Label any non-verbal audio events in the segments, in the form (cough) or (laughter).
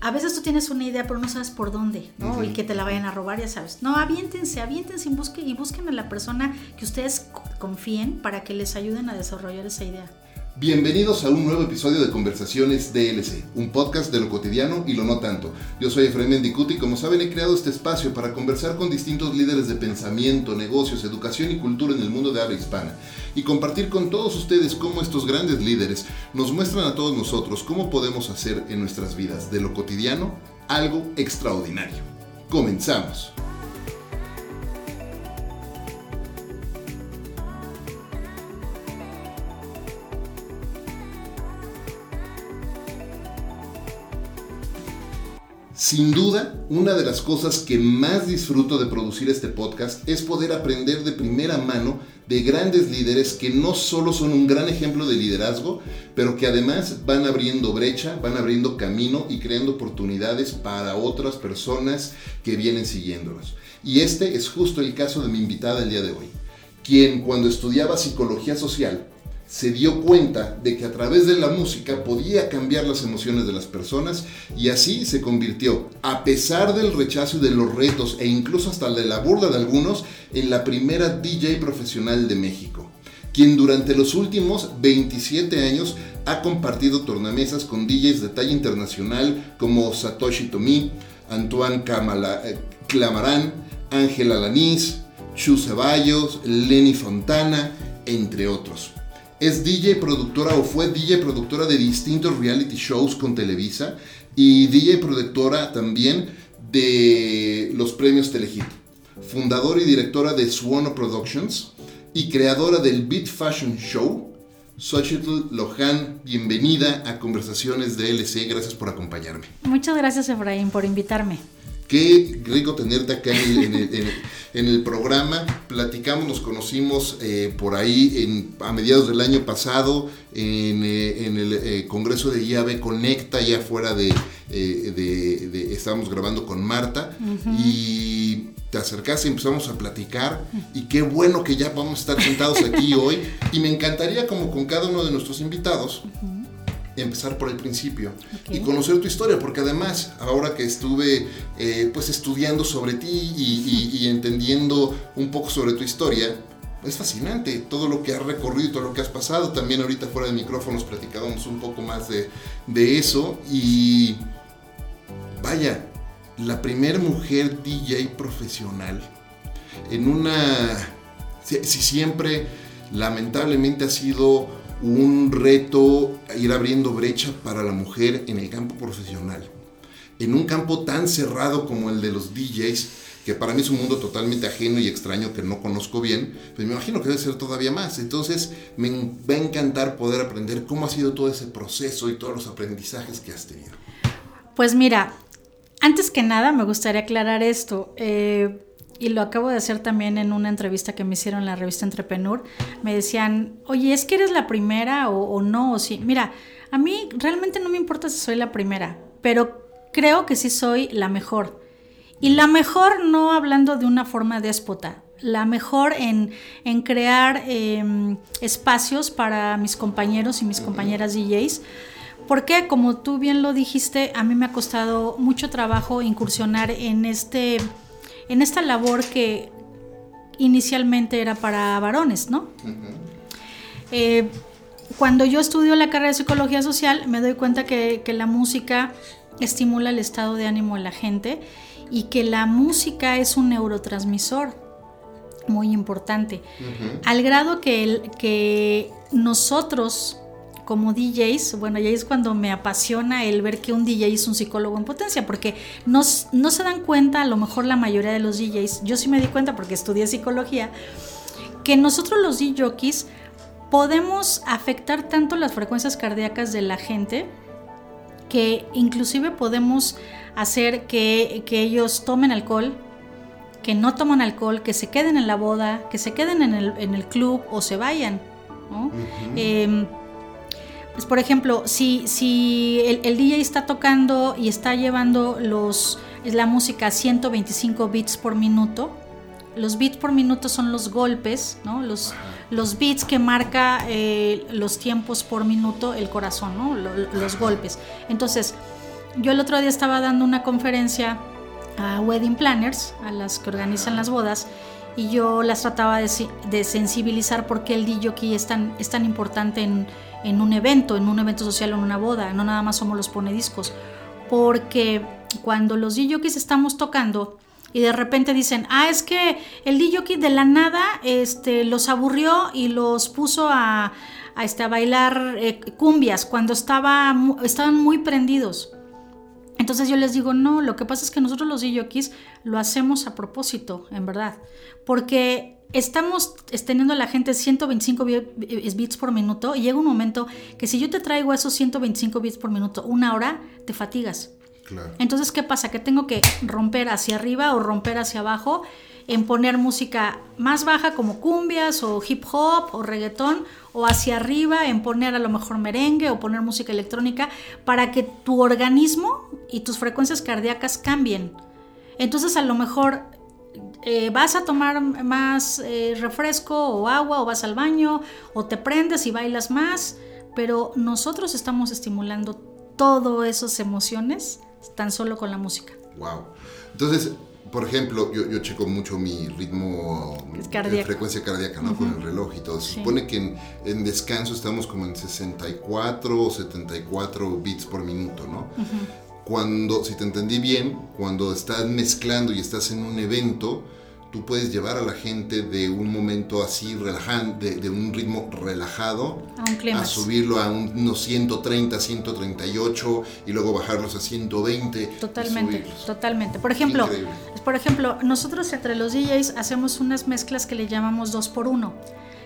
a veces tú tienes una idea, pero no sabes por dónde, ¿no? Y que te la vayan a robar, ya sabes. No, aviéntense, aviéntense y busquen, y busquen a la persona que ustedes confíen para que les ayuden a desarrollar esa idea. Bienvenidos a un nuevo episodio de Conversaciones DLC, un podcast de lo cotidiano y lo no tanto. Yo soy Efraín Mendicuti y como saben he creado este espacio para conversar con distintos líderes de pensamiento, negocios, educación y cultura en el mundo de habla hispana y compartir con todos ustedes cómo estos grandes líderes nos muestran a todos nosotros cómo podemos hacer en nuestras vidas de lo cotidiano algo extraordinario. Comenzamos. Sin duda, una de las cosas que más disfruto de producir este podcast es poder aprender de primera mano de grandes líderes que no solo son un gran ejemplo de liderazgo, pero que además van abriendo brecha, van abriendo camino y creando oportunidades para otras personas que vienen siguiéndolos. Y este es justo el caso de mi invitada el día de hoy, quien cuando estudiaba psicología social se dio cuenta de que a través de la música podía cambiar las emociones de las personas y así se convirtió, a pesar del rechazo y de los retos e incluso hasta de la burla de algunos, en la primera DJ profesional de México, quien durante los últimos 27 años ha compartido tornamesas con DJs de talla internacional como Satoshi Tomi, Antoine Kamala, eh, Clamarán, Ángela Lanís, Chu Ceballos, Lenny Fontana, entre otros. Es DJ productora o fue DJ productora de distintos reality shows con Televisa y DJ productora también de los premios Telehit. Fundadora y directora de Suono Productions y creadora del Beat Fashion Show. Xochitl Lohan, bienvenida a Conversaciones de LC. Gracias por acompañarme. Muchas gracias, Efraín, por invitarme. Qué rico tenerte acá en el, programa. Platicamos, nos conocimos eh, por ahí a mediados del año pasado en, eh, el eh, Congreso de IAB Conecta, ya fuera de, estábamos grabando con Marta. Y te acercaste y empezamos a platicar. Y qué bueno que ya vamos a estar sentados aquí hoy. Y me encantaría como con cada uno de nuestros invitados empezar por el principio y conocer tu historia, porque además, ahora que estuve eh, pues estudiando sobre ti y, entendiendo un poco sobre tu historia, es fascinante todo lo que has recorrido y todo lo que has pasado. También ahorita fuera de micrófonos platicábamos un poco más de, de eso y vaya, la primera mujer DJ profesional en una... Si, si siempre lamentablemente ha sido un reto ir abriendo brecha para la mujer en el campo profesional. En un campo tan cerrado como el de los DJs, que para mí es un mundo totalmente ajeno y extraño que no conozco bien, pues me imagino que debe ser todavía más. Entonces me va a encantar poder aprender cómo ha sido todo ese proceso y todos los aprendizajes que has tenido. Pues mira, antes que nada me gustaría aclarar esto. Eh, y lo acabo de hacer también en una entrevista que me hicieron en la revista Entrepreneur, me decían, oye, ¿es que eres la primera o, no? O sí. Mira, a mí realmente no me importa si soy la primera, pero creo que sí soy la mejor. Y la mejor no hablando de una forma déspota, la mejor en, crear em, espacios para mis compañeros y mis compañeras DJs. Porque, como tú bien lo dijiste, a mí me ha costado mucho trabajo incursionar en este en esta labor que inicialmente era para varones, ¿no? Eh, cuando yo estudio la carrera de psicología social, me doy cuenta que, la música estimula el estado de ánimo de la gente y que la música es un neurotransmisor muy importante, al grado que, que nosotros como DJs, bueno, ya es cuando me apasiona el ver que un DJ es un psicólogo en potencia, porque no, no se dan cuenta, a lo mejor la mayoría de los DJs, yo sí me di cuenta porque estudié psicología, que nosotros los DJs podemos afectar tanto las frecuencias cardíacas de la gente que inclusive podemos hacer que, ellos tomen alcohol, que no toman alcohol, que se queden en la boda, que se queden en el, club o se vayan. ¿no? Pues, por ejemplo, si, si el, DJ está tocando y está llevando los, la música a 125 bits por minuto, los bits por minuto son los golpes, ¿no? los, los bits que marca eh, los tiempos por minuto el corazón, ¿no? los golpes. Entonces, yo el otro día estaba dando una conferencia a wedding planners, a las que organizan las bodas, y yo las trataba de, sensibilizar porque el DJ es tan, es tan importante en, en, un evento, en un evento social en una boda, no nada más somos los pone discos, porque cuando los DJs estamos tocando y de repente dicen, ah, es que el DJ de la nada este, los aburrió y los puso a, a, este, a bailar eh, cumbias cuando estaba, estaban muy prendidos. Entonces yo les digo, no, lo que pasa es que nosotros los DJs lo hacemos a propósito, en verdad, porque estamos teniendo a la gente 125 bits por minuto y llega un momento que si yo te traigo esos 125 bits por minuto una hora, te fatigas. Entonces, ¿qué pasa? Que tengo que romper hacia arriba o romper hacia abajo en poner música más baja como cumbias o hip hop o reggaetón o hacia arriba en poner a lo mejor merengue o poner música electrónica para que tu organismo y tus frecuencias cardíacas cambien. Entonces a lo mejor eh, vas a tomar más eh, refresco o agua o vas al baño o te prendes y bailas más, pero nosotros estamos estimulando todas esas emociones tan solo con la música. Wow. Entonces, por ejemplo, yo, yo checo mucho mi ritmo de frecuencia cardíaca, ¿no? Con el reloj y todo. Se supone que en, descanso estamos como en 64 o 74 bits por minuto, ¿no? Cuando, si te entendí bien, cuando estás mezclando y estás en un evento, tú puedes llevar a la gente de un momento así relajante, de, un ritmo relajado, a, subirlo a unos 130, 138 y luego bajarlos a 120. Totalmente, totalmente. Por ejemplo, por ejemplo, nosotros entre los DJs hacemos unas mezclas que le llamamos 2x1.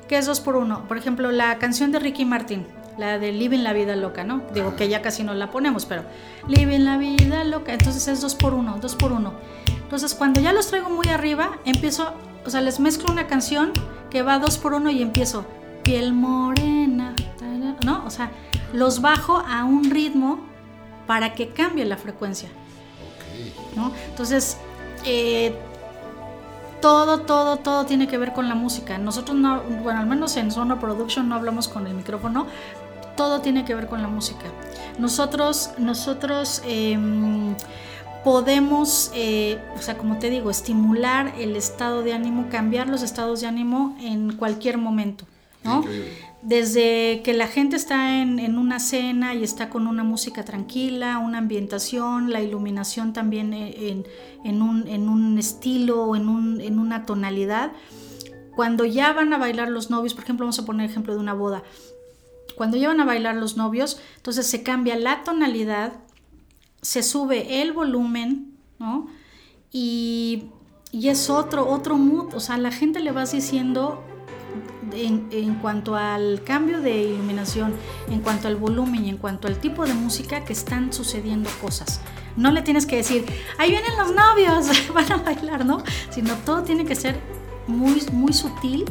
¿Qué es 2x1? Por ejemplo, la canción de Ricky Martin, la de Living la vida loca, ¿no? Digo que ya casi no la ponemos, pero Living la vida loca, entonces es 2x1, 2x1. Entonces, cuando ya los traigo muy arriba, empiezo, o sea, les mezclo una canción que va dos por uno y empiezo, piel morena, ¿no? O sea, los bajo a un ritmo para que cambie la frecuencia. ¿no? Entonces, eh, todo, todo, todo tiene que ver con la música. Nosotros no, bueno, al menos en Sono Production no hablamos con el micrófono, todo tiene que ver con la música. Nosotros, nosotros em, podemos, eh, o sea, como te digo, estimular el estado de ánimo, cambiar los estados de ánimo en cualquier momento, ¿no? Desde que la gente está en, una cena y está con una música tranquila, una ambientación, la iluminación también en, un, en un, estilo, en, un, en una tonalidad. Cuando ya van a bailar los novios, por ejemplo, vamos a poner ejemplo de una boda. Cuando ya van a bailar los novios, entonces se cambia la tonalidad se sube el volumen, ¿no? Y, es otro, otro mood, o sea, la gente le vas diciendo en, en, cuanto al cambio de iluminación, en cuanto al volumen y en cuanto al tipo de música que están sucediendo cosas. No le tienes que decir, ahí vienen los novios, (laughs) van a bailar, ¿no? Sino todo tiene que ser muy, muy sutil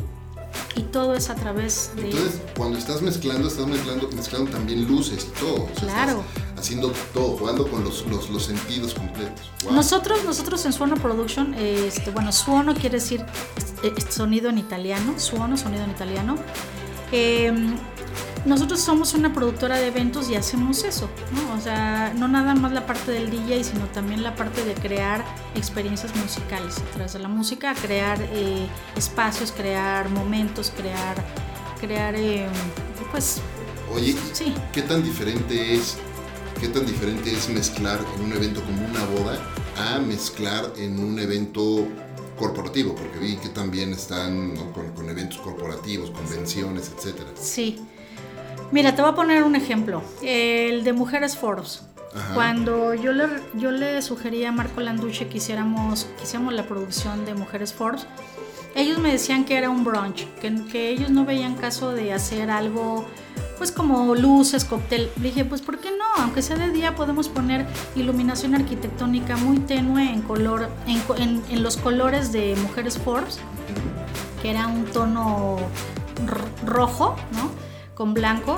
y todo es a través de... Entonces, cuando estás mezclando, estás mezclando, mezclando también luces y todo. claro. Haciendo todo, jugando con los, los, los sentidos completos. Nosotros, nosotros en Suono Production, este, bueno, Suono quiere decir sonido en italiano, Suono, sonido en italiano. Eh, nosotros somos una productora de eventos y hacemos eso, ¿no? O sea, no nada más la parte del DJ, sino también la parte de crear experiencias musicales a través de la música, crear eh, espacios, crear momentos, crear, crear, eh, pues... Oye, sí. ¿qué tan diferente es qué tan diferente es mezclar en un evento como una boda a mezclar en un evento corporativo, porque vi que también están con, con, eventos corporativos, convenciones, etcétera. Sí, Mira, te voy a poner un ejemplo. El de Mujeres Foros. Cuando yo le, yo le sugerí a Marco Landucci que hiciéramos, la producción de Mujeres Forbes, ellos me decían que era un brunch, que, que, ellos no veían caso de hacer algo, pues como luces, cóctel. Le dije, pues ¿por qué no? Aunque sea de día podemos poner iluminación arquitectónica muy tenue en color, en, en los colores de Mujeres Forbes, que era un tono rojo, ¿no? con blanco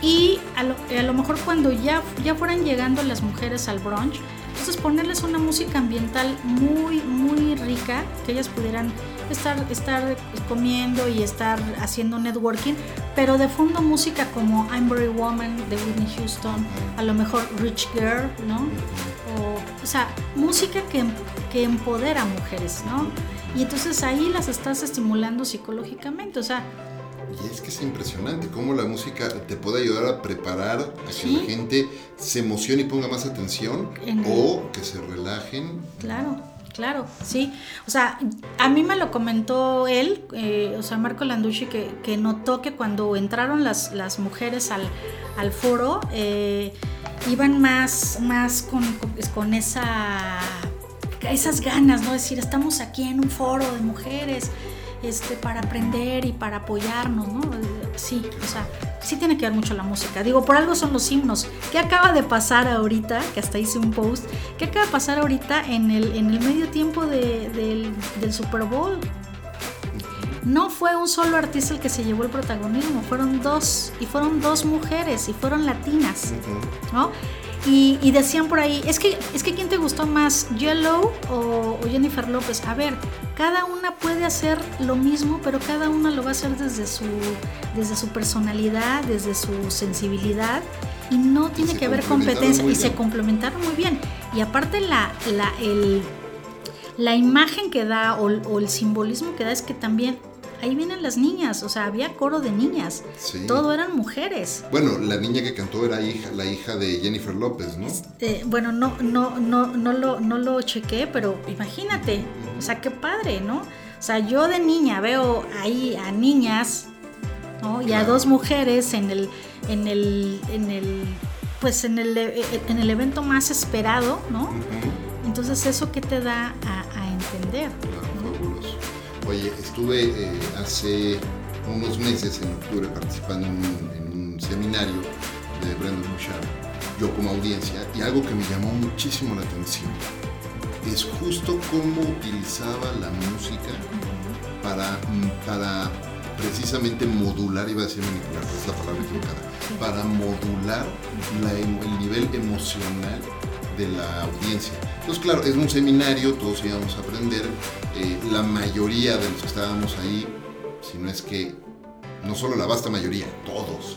y a lo, a lo, mejor cuando ya, ya fueran llegando las mujeres al brunch, entonces ponerles una música ambiental muy, muy rica, que ellas pudieran estar, estar comiendo y estar haciendo networking, pero de fondo música como I'm Very Woman de Whitney Houston, a lo mejor Rich Girl, ¿no? O, o sea, música que, que empodera a mujeres, ¿no? Y entonces ahí las estás estimulando psicológicamente, o sea, y es que es impresionante cómo la música te puede ayudar a preparar a que la gente se emocione y ponga más atención o que se relajen. Claro, claro, sí. O sea, a mí me lo comentó él, eh, o sea, Marco Landucci, que, notó que cuando entraron las, las mujeres al, al foro, eh, iban más, más con, con esa esas ganas, ¿no? Decir, estamos aquí en un foro de mujeres, este, para aprender y para apoyarnos, ¿no? Sí, o sea, sí tiene que ver mucho la música. Digo, por algo son los himnos. ¿Qué acaba de pasar ahorita? Que hasta hice un post. ¿Qué acaba de pasar ahorita en el, en el medio tiempo del, del Super Bowl? No fue un solo artista el que se llevó el protagonismo, fueron dos, y fueron dos mujeres, y fueron latinas, ¿no? Y, decían por ahí, es que, es que ¿quién te gustó más, Yellow o, Jennifer López? A ver, cada una puede hacer lo mismo, pero cada una lo va a hacer desde su, desde su personalidad, desde su sensibilidad, y no tiene que haber competencia, y se complementaron muy bien. Y aparte la, la, el, la imagen que da o, o el simbolismo que da es que también ahí vienen las niñas, o sea, había coro de niñas. Todo eran mujeres. Bueno, la niña que cantó era hija, la hija de Jennifer López, ¿no? Este, bueno, no, no, no, no lo, no lo chequé, pero imagínate, o sea, qué padre, ¿no? O sea, yo de niña veo ahí a niñas, ¿no? Y a dos mujeres en el, en el, en el, pues en el, en el evento más esperado, ¿no? Entonces, ¿eso qué te da a, entender? Oye, estuve eh, hace unos meses, en octubre, participando en un, seminario de Brendan Bouchard, yo como audiencia, y algo que me llamó muchísimo la atención es justo cómo utilizaba la música para, para precisamente modular, iba a decir manipular, es la palabra equivocada, para modular el nivel emocional de la audiencia. Entonces, claro, es un seminario, todos íbamos a aprender. Eh, la mayoría de los que estábamos ahí, si no es que, no solo la vasta mayoría, todos,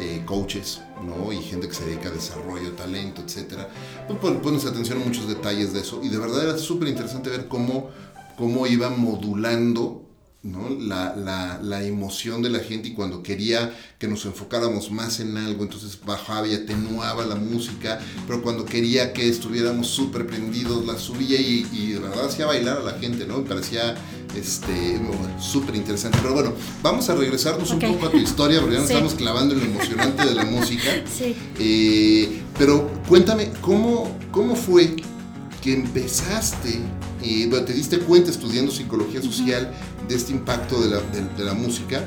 eh, coaches, ¿no? Y gente que se dedica a desarrollo, talento, etcétera. Pues pones atención a muchos detalles de eso. Y de verdad era súper interesante ver cómo, cómo iba modulando ¿no? La, la, la, emoción de la gente y cuando quería que nos enfocáramos más en algo, entonces bajaba y atenuaba la música, pero cuando quería que estuviéramos súper prendidos, la subía y, y, de verdad hacía bailar a la gente, ¿no? Me parecía este, súper interesante. Pero bueno, vamos a regresarnos un poco a tu historia, porque ya nos estamos clavando en lo emocionante de la música. (laughs) Sí. Eh, pero cuéntame, ¿cómo, ¿cómo fue que empezaste, y bueno, te diste cuenta estudiando psicología social de este impacto de la, de, la música,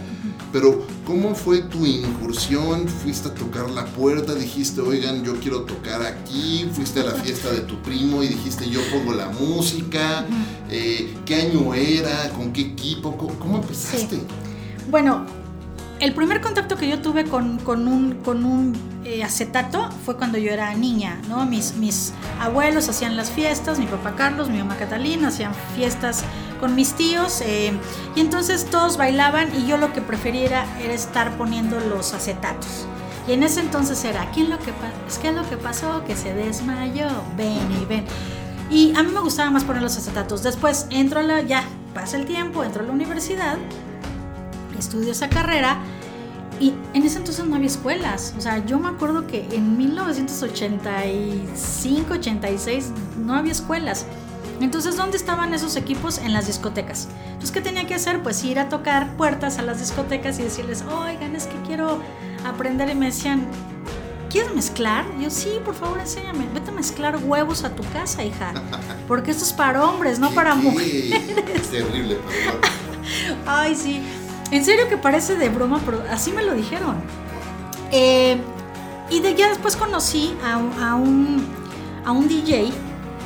pero ¿cómo fue tu incursión? ¿Fuiste a tocar la puerta? Dijiste, oigan, yo quiero tocar aquí. ¿Fuiste a la fiesta de tu primo y dijiste, yo pongo la música? Eh, ¿Qué año era? ¿Con qué equipo? ¿Cómo, empezaste? Bueno, el primer contacto que yo tuve con, con un, con un eh, acetato fue cuando yo era niña, ¿no? Mis, mis abuelos hacían las fiestas, mi papá Carlos, mi mamá Catalina, hacían fiestas con mis tíos eh, y entonces todos bailaban y yo lo que prefería era, estar poniendo los acetatos. Y en ese entonces era, ¿quién lo que es que lo que pasó? Que se desmayó, ven y ven. Y a mí me gustaba más poner los acetatos. Después entro a la, ya pasa el tiempo, entro a la universidad estudio esa carrera y en ese entonces no había escuelas. O sea, yo me acuerdo que en 1985, 86 no había escuelas. Entonces, ¿dónde estaban esos equipos? En las discotecas. Entonces, ¿qué tenía que hacer? Pues ir a tocar puertas a las discotecas y decirles, oigan, es que quiero aprender. Y me decían, ¿quieres mezclar? yo, sí, por favor, enséñame. Vete a mezclar huevos a tu casa, hija. (laughs) Porque esto es para hombres, no para mujeres. (laughs) Terrible, (laughs) Ay, sí. En serio que parece de broma, pero así me lo dijeron. Eh, y de ya después conocí a, un, a un DJ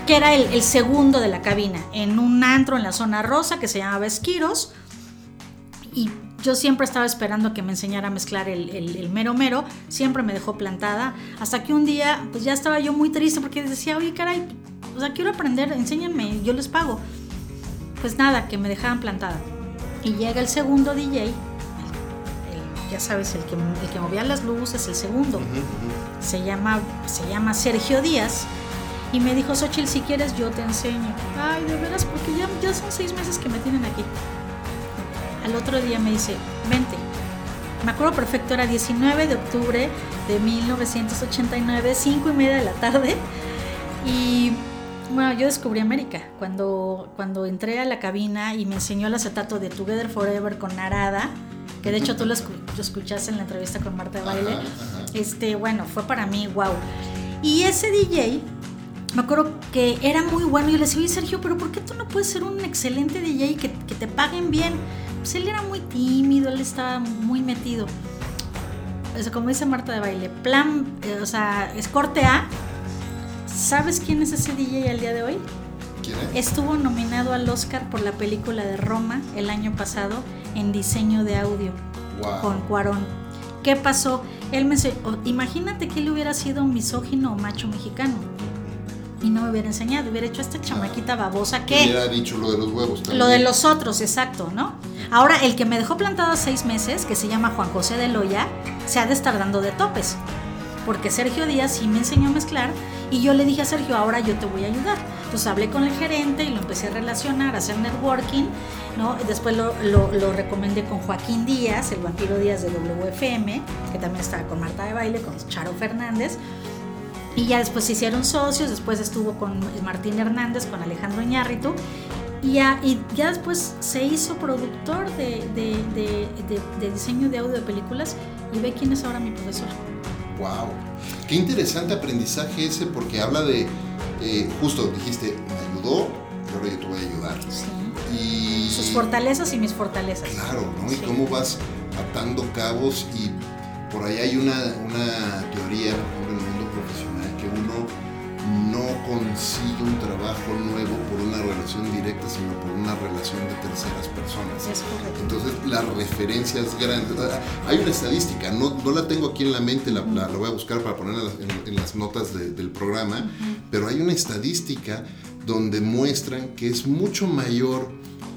que era el, segundo de la cabina, en un antro en la zona rosa que se llamaba Esquiros. Y yo siempre estaba esperando que me enseñara a mezclar el, el, mero mero, siempre me dejó plantada, hasta que un día pues ya estaba yo muy triste porque decía, oye caray, o sea, quiero aprender, enséñenme, yo les pago. Pues nada, que me dejaban plantada. Y llega el segundo DJ, ya sabes, el que, el que movía las luces, el segundo. Se, llama, se llama Sergio Díaz. Y me dijo, Xochitl, si quieres yo te enseño. Ay, de veras, porque ya, ya son seis meses que me tienen aquí. Al otro día me dice, vente. Me acuerdo perfecto, era 19 de octubre de 1989, 5 y media de la tarde. Y bueno, yo descubrí América cuando, cuando entré a la cabina y me enseñó el acetato de Together Forever con Narada, que de hecho tú lo, escuchaste en la entrevista con Marta de Baile. Este, bueno, fue para mí wow. Y ese DJ, me acuerdo que era muy bueno. Y le decía, oye Sergio, pero ¿por qué tú no puedes ser un excelente DJ que, que te paguen bien? Pues él era muy tímido, él estaba muy metido. O sea, como dice Marta de Baile, plan, eh, o sea, es corte A. ¿Sabes quién es ese DJ al día de hoy? ¿Quién es? Estuvo nominado al Oscar por la película de Roma el año pasado en diseño de audio con Cuarón. ¿Qué pasó? Él me imagínate que él hubiera sido misógino o macho mexicano y no me hubiera enseñado, hubiera hecho esta chamaquita babosa que... Hubiera dicho lo de los huevos también. Lo de los otros, exacto, ¿no? Ahora, el que me dejó plantado seis meses, que se llama Juan José de Loya, se ha de estar dando de topes. Porque Sergio Díaz sí me enseñó a mezclar y yo le dije a Sergio, ahora yo te voy a ayudar. Entonces hablé con el gerente y lo empecé a relacionar, a hacer networking, ¿no? Después lo, lo, recomendé con Joaquín Díaz, el vampiro Díaz de WFM, que también estaba con Marta de Baile, con Charo Fernández. Y ya después se hicieron socios, después estuvo con Martín Hernández, con Alejandro Iñárritu. Y ya, y ya después se hizo productor de, de, de, diseño de audio de películas y ve quién es ahora mi profesor. ¡Wow! Qué interesante aprendizaje ese porque habla de, eh, justo dijiste, me ayudó y ahora yo te voy a ayudar. Sí. Y... Sus fortalezas y mis fortalezas. Claro, ¿no? Y cómo vas atando cabos y por ahí hay una, una teoría, consigue un trabajo nuevo por una relación directa, sino por una relación de terceras personas. Entonces, la referencia es grande. Hay una estadística, no, no la tengo aquí en la mente, la, la, voy a buscar para ponerla en, las notas del programa, pero hay una estadística donde muestran que es mucho mayor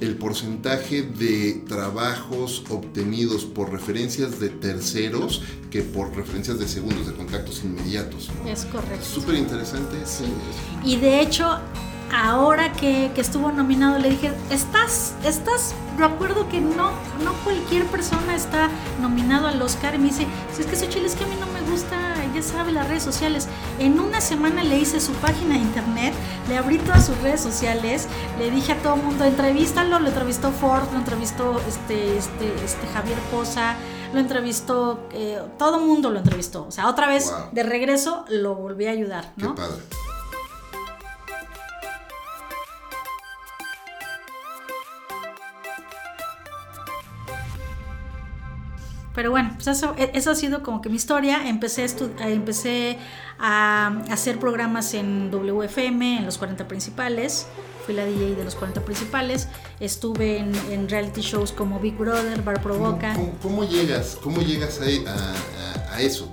el porcentaje de trabajos obtenidos por referencias de terceros que por referencias de segundos, de contactos inmediatos. Es correcto. Súper interesante. Sí. Y de hecho, ahora que, estuvo nominado le dije, estás, estás, recuerdo que no, no cualquier persona está nominado al Oscar y me dice, si es que soy chile, es que a mí no me gusta, ya sabe, las redes sociales. En una semana le hice su página de internet, le abrí todas sus redes sociales, le dije a todo el mundo, entrevístalo, lo entrevistó Ford, lo entrevistó este, este, este Javier Poza, lo entrevistó, eh, todo el mundo lo entrevistó. O sea, otra vez de regreso lo volví a ayudar, ¿no? Qué padre. Pero bueno, pues eso, e, eso ha sido como que mi historia. Empecé a, empecé a hacer programas en WFM, en los 40 principales. Fui la DJ de los 40 principales. Estuve en, reality shows como Big Brother, Bar Provoca. ¿Cómo, llegas, cómo llegas a, a eso?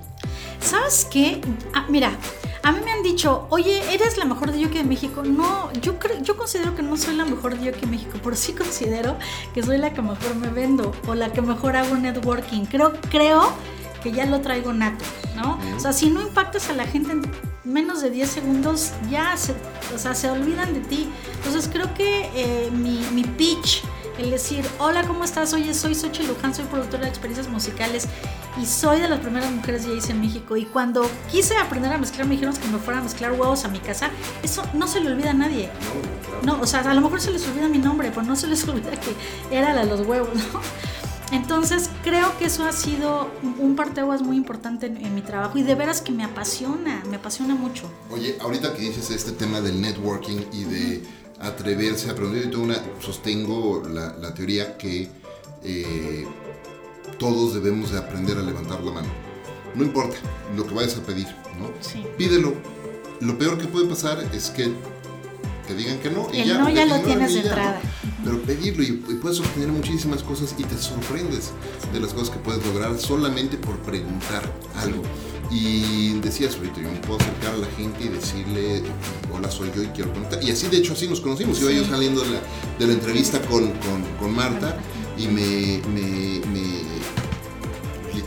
¿Sabes qué? Ah, mira, a mí me han dicho, oye, ¿eres la mejor de de México? No, yo, creo, yo considero que no soy la mejor de de México, pero sí considero que soy la que mejor me vendo o la que mejor hago networking. Creo, creo que ya lo traigo nato, ¿no? O sea, si no impactas a la gente en menos de 10 segundos, ya se, o sea, se olvidan de ti. Entonces creo que eh, mi, mi pitch el decir, hola, ¿cómo estás? Oye, soy Xochitl Luján, soy productora de experiencias musicales y soy de las primeras mujeres hice en México. Y cuando quise aprender a mezclar, me dijeron que me fuera a mezclar huevos a mi casa. Eso no se le olvida a nadie. No, o sea, a lo mejor se les olvida mi nombre, pero no se les (laughs) olvida que era la de los huevos, ¿no? Entonces creo que eso ha sido un parteaguas muy importante en, mi trabajo y de veras que me apasiona, me apasiona mucho. Oye, ahorita que dices este tema del networking y de atreverse a aprender, yo una, sostengo la, teoría que eh, todos debemos de aprender a levantar la mano. No importa lo que vayas a pedir, ¿no? Sí. Pídelo. Lo peor que puede pasar es que que digan que no. Y el no ya lo tienes de entrada. Pero pedirlo y, puedes obtener muchísimas cosas y te sorprendes de las cosas que puedes lograr solamente por preguntar algo. Y decías ahorita, yo me puedo acercar a la gente y decirle, hola, soy yo y quiero preguntar. Y así, de hecho, así nos conocimos. Iba yo saliendo de la, de la entrevista con, con, con Marta y me, me, me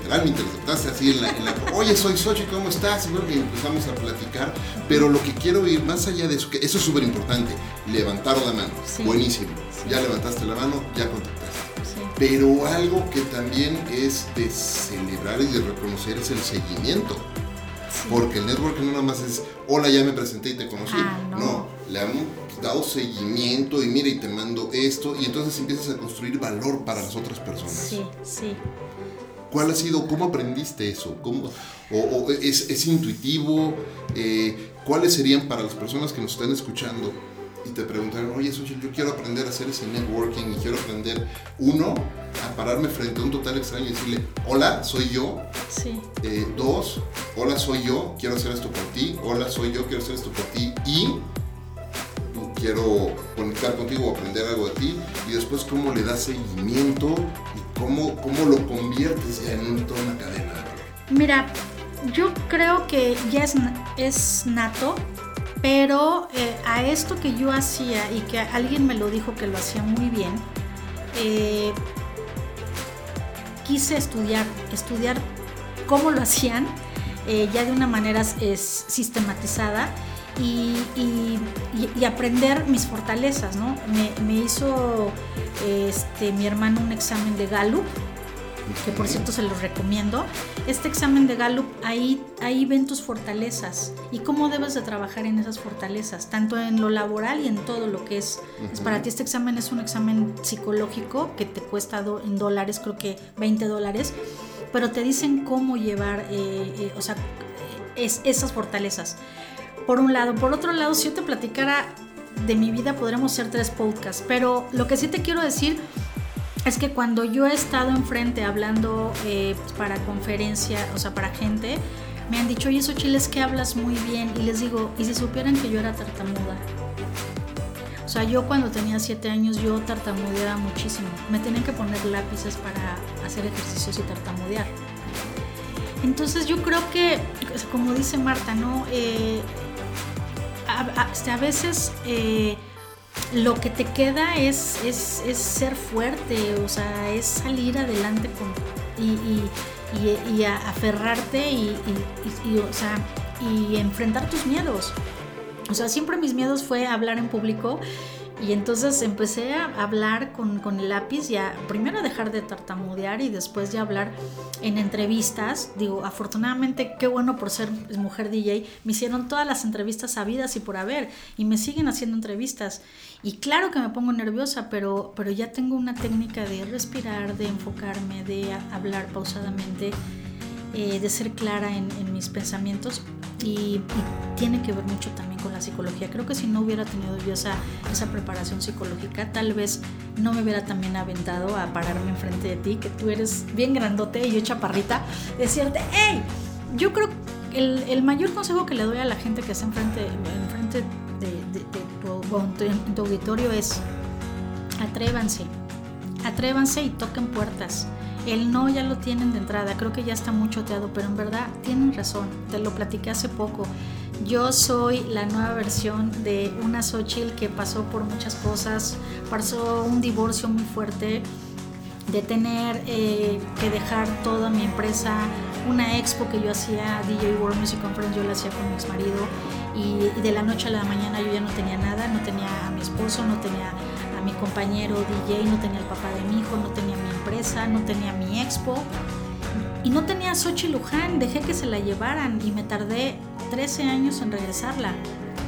literal me interpretaste así en la, oye soy Sochi, ¿cómo estás? Y bueno, empezamos a platicar, pero lo que quiero ir más allá de eso, que eso es súper importante, levantar la mano, buenísimo, ya levantaste la mano, ya contactaste. Pero algo que también es de celebrar y de reconocer es el seguimiento. Porque el networking no nada más es, hola, ya me presenté y te conocí. Ah, no. le hemos dado seguimiento y mira, y te mando esto, y entonces empiezas a construir valor para las otras personas. Sí, sí. ¿Cuál ha sido, cómo aprendiste eso? ¿Cómo, o, es, intuitivo? Eh, ¿Cuáles serían para las personas que nos están escuchando y te preguntaron, oye, Xochitl, yo quiero aprender a hacer ese networking y quiero aprender, uno, a pararme frente a un total extraño y decirle, hola, soy yo. Sí. Eh, dos, hola, soy yo, quiero hacer esto por ti. Hola, soy yo, quiero hacer esto por ti. Y quiero conectar contigo o aprender algo de ti. Y después, cómo le das seguimiento y cómo, cómo lo conviertes en toda una cadena Mira, yo creo que ya es, es nato pero eh, a esto que yo hacía y que alguien me lo dijo que lo hacía muy bien, eh, quise estudiar, estudiar cómo lo hacían, eh, ya de una manera es, sistematizada y, aprender mis fortalezas, ¿no? Me, me hizo este, mi hermano un examen de Gallup que por cierto se los recomiendo. Este examen de Gallup, ahí, ahí ven tus fortalezas y cómo debes de trabajar en esas fortalezas, tanto en lo laboral y en todo lo que es. para ti este examen es un examen psicológico que te cuesta en dólares, creo que 20 dólares, pero te dicen cómo llevar, eh, eh, o sea, es, esas fortalezas. Por un lado. Por otro lado, si yo te platicara de mi vida, podremos hacer tres podcasts, pero lo que sí te quiero decir es que cuando yo he estado enfrente hablando eh, pues, para conferencia, o sea, para gente, me han dicho, oye, eso chiles que hablas muy bien. Y les digo, ¿y si supieran que yo era tartamuda? O sea, yo cuando tenía siete años yo tartamudeaba muchísimo. Me tenían que poner lápices para hacer ejercicios y tartamudear. Entonces yo creo que, como dice Marta, ¿no? Eh, a, veces... Eh, lo que te queda es, es, es, ser fuerte, o sea, es salir adelante con, y, y, y, aferrarte y, o sea, y enfrentar tus miedos. O sea, siempre mis miedos fue hablar en público y entonces empecé a hablar con, con, el lápiz, ya primero a dejar de tartamudear y después ya hablar en entrevistas. Digo, afortunadamente, qué bueno por ser mujer DJ, me hicieron todas las entrevistas sabidas y por haber y me siguen haciendo entrevistas. Y claro que me pongo nerviosa, pero, pero ya tengo una técnica de respirar, de enfocarme, de hablar pausadamente eh, de ser clara en, mis pensamientos y, tiene que ver mucho también con la psicología. Creo que si no hubiera tenido yo esa, esa preparación psicológica, tal vez no me hubiera también aventado a pararme enfrente de ti, que tú eres bien grandote y yo chaparrita, decirte, hey, yo creo que el, el mayor consejo que le doy a la gente que está enfrente, enfrente de, tu, tu auditorio es atrévanse, atrévanse y toquen puertas el no ya lo tienen de entrada, creo que ya está muy choteado, pero en verdad tienen razón, te lo platiqué hace poco. Yo soy la nueva versión de una Xochitl que pasó por muchas cosas, pasó un divorcio muy fuerte, de tener eh, que dejar toda mi empresa, una expo que yo hacía, DJ World Music Conference, yo la hacía con mi ex marido y, de la noche a la mañana yo ya no tenía nada, no tenía a mi esposo, no tenía a mi compañero DJ, no tenía al papá de mi hijo, no tenía mi no tenía mi expo y no tenía Sochi Luján, dejé que se la llevaran y me tardé 13 años en regresarla.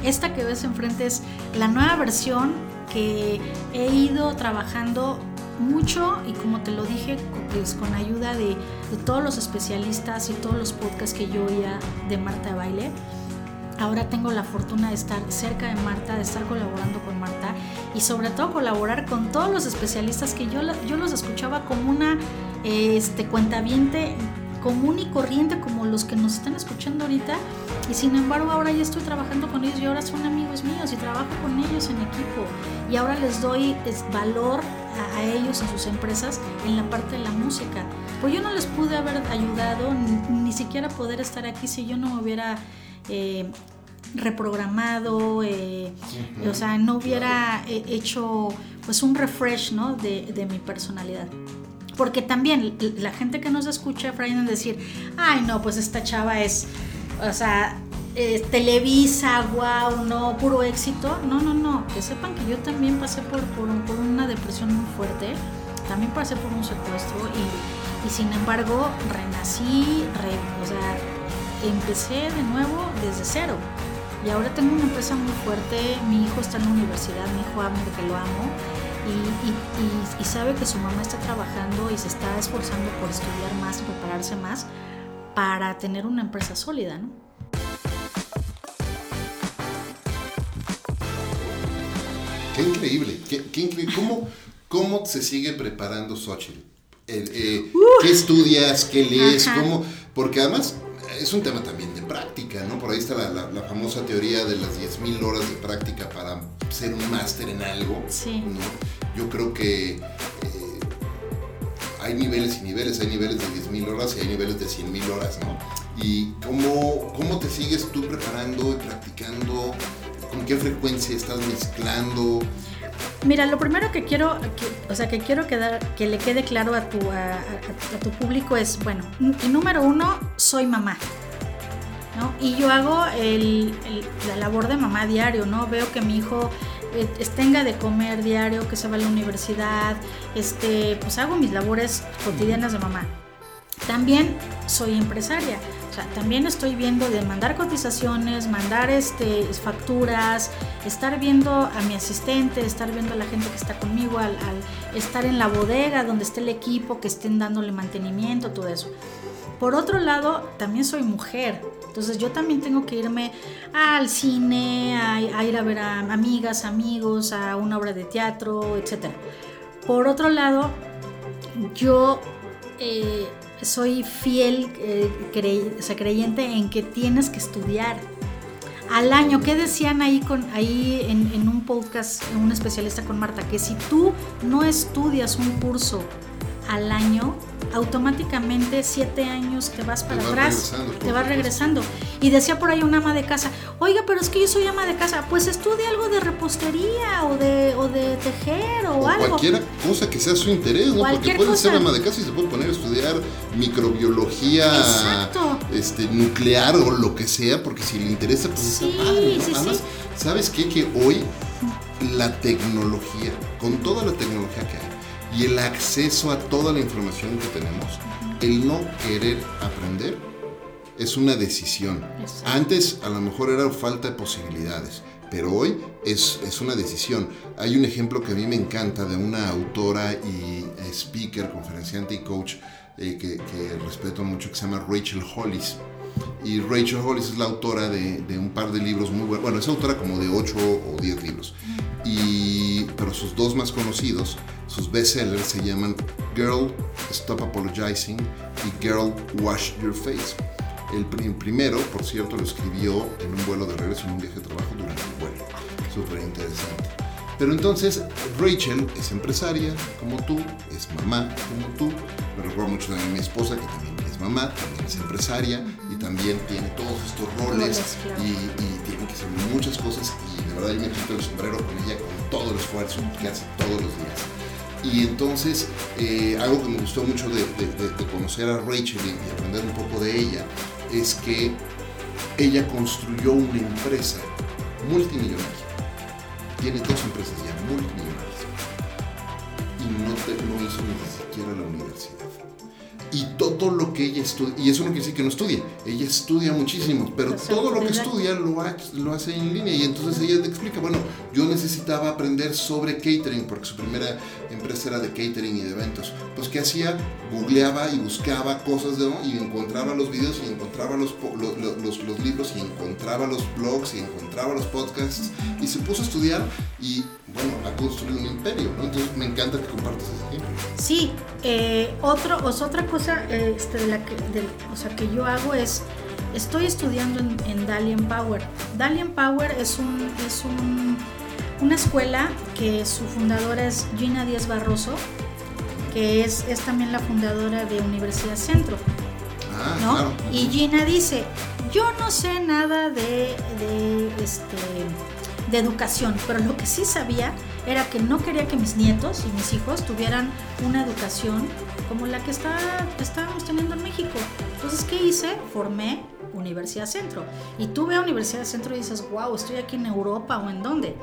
Esta que ves enfrente es la nueva versión que he ido trabajando mucho y como te lo dije, pues con ayuda de, de todos los especialistas y todos los podcasts que yo oía de Marta Baile Ahora tengo la fortuna de estar cerca de Marta, de estar colaborando con Marta y sobre todo colaborar con todos los especialistas que yo, yo los escuchaba como una este, cuentaviente común y corriente como los que nos están escuchando ahorita Y sin embargo ahora ya estoy trabajando con ellos y ahora son amigos míos y trabajo con ellos en equipo. Y ahora les doy valor a, ellos en sus empresas en la parte de la música. Pues yo no les pude haber ayudado ni, siquiera poder estar aquí si yo no me hubiera... Eh, reprogramado, eh, o sea, no hubiera eh, hecho pues un refresh ¿no? de, de mi personalidad. Porque también la gente que nos escucha, Brian, decir, ay, no, pues esta chava es, o sea, Televisa, wow, no, puro éxito. No, no, no. Que sepan que yo también pasé por, por, una depresión muy fuerte. También pasé por un secuestro y, y sin embargo renací, o sea, empecé de nuevo desde cero. Y ahora tengo una empresa muy fuerte, mi hijo está en la universidad, mi hijo ama que lo amo y, sabe que su mamá está trabajando y se está esforzando por estudiar más, prepararse más para tener una empresa sólida, ¿no? Qué increíble, qué, increíble. ¿Cómo, ¿Cómo se sigue preparando Xochitl? Eh, ¿Qué estudias? ¿Qué lees? ¿Cómo? Porque además es un tema también práctica, ¿no? Por ahí está la, famosa teoría de las 10.000 horas de práctica para ser un máster en algo. Sí. Yo creo que eh, hay niveles y niveles, hay niveles de 10.000 horas y hay niveles de 100.000 horas, ¿no? ¿Y cómo, cómo te sigues tú preparando y practicando? ¿Con qué frecuencia estás mezclando? Mira, lo primero que quiero, o sea, que quiero quedar, que le quede claro a tu, a, tu público es, bueno, número uno, soy mamá. ¿No? Y yo hago la labor de mamá diario, ¿no? Veo que mi hijo eh, tenga de comer diario, que se va a la universidad, este, pues hago mis labores cotidianas de mamá. También soy empresaria también estoy viendo de mandar cotizaciones, mandar este, facturas, estar viendo a mi asistente, estar viendo a la gente que está conmigo, al, estar en la bodega donde esté el equipo, que estén dándole mantenimiento, todo eso. Por otro lado, también soy mujer, entonces yo también tengo que irme al cine, a, ir a ver a amigas, amigos, a una obra de teatro, etc. Por otro lado, yo eh, soy fiel eh, creyente en que tienes que estudiar. Al año, ¿qué decían ahí, con, ahí en, en un podcast, un especialista con Marta? Que si tú no estudias un curso al año, automáticamente siete años te vas para atrás, te vas regresando. Y decía por ahí una ama de casa, oiga, pero es que yo soy ama de casa, pues estudia algo de repostería o de, o de tejer o, algo. Cualquier cosa que sea su interés, ¿no? Porque puede ser ama de casa y se puede poner a estudiar microbiología este, nuclear o lo que sea, porque si le interesa, pues sí, está padre. Además, ¿sabes qué? Que hoy la tecnología, con toda la tecnología que hay, y el acceso a toda la información que tenemos, el no querer aprender es una decisión. Antes a lo mejor era falta de posibilidades, pero hoy es, es, una decisión. Hay un ejemplo que a mí me encanta de una autora y speaker, conferenciante y coach eh, que, que, respeto mucho, que se llama Rachel Hollis. Y Rachel Hollis es la autora de, de un par de libros muy buenos. Bueno, es autora como de 8 o 10 libros. Y, pero sus dos más conocidos sus bestsellers se llaman Girl, Stop Apologizing y Girl, Wash Your Face. El, primero, por cierto, lo escribió en un vuelo de regreso, en un viaje de trabajo durante el vuelo. Súper interesante. Pero entonces, Rachel es empresaria como tú, es mamá como tú. Me recuerdo mucho también a mi esposa, que también es mamá, también es empresaria y también tiene todos estos roles y, y tiene que hacer muchas cosas. Y de verdad, yo me quito el sombrero con ella con todo el esfuerzo que hace todos los días. Y entonces, eh, algo que me gustó mucho de, conocer a Rachel y, aprender un poco de ella, es que ella construyó una empresa multimillonaria. Tiene dos empresas ya multimillonarias. Y no, no hizo ni siquiera la universidad y todo lo que ella estudia, y eso no quiere decir que no estudie, ella estudia muchísimo, pero todo lo que estudia lo, lo hace en línea y entonces ella te explica, bueno, yo necesitaba aprender sobre catering porque su primera empresa era de catering y de eventos, pues ¿qué hacía? Googleaba y buscaba cosas de, y encontraba los videos y encontraba los, los, los libros y encontraba los blogs y encontraba los podcasts y se puso a estudiar y bueno, ha construido un imperio, ¿no? Entonces me encanta que compartas ese ejemplo. Sí, eh, otro, otra cosa este, de la que, o sea, que yo hago es estoy estudiando en, en Dalian Power. Dalian Power es, un, es un, una escuela que su fundadora es Gina Díaz Barroso, que es, es también la fundadora de Universidad Centro. Ah, ¿no? claro. Y Gina dice, yo no sé nada de, de, este, de educación, pero lo que sí sabía era que no quería que mis nietos y mis hijos tuvieran una educación como la que está, estábamos teniendo en México. Entonces, ¿qué hice? Formé Universidad Centro. Y tú ves Universidad Centro y dices, wow, estoy aquí en Europa o en dónde.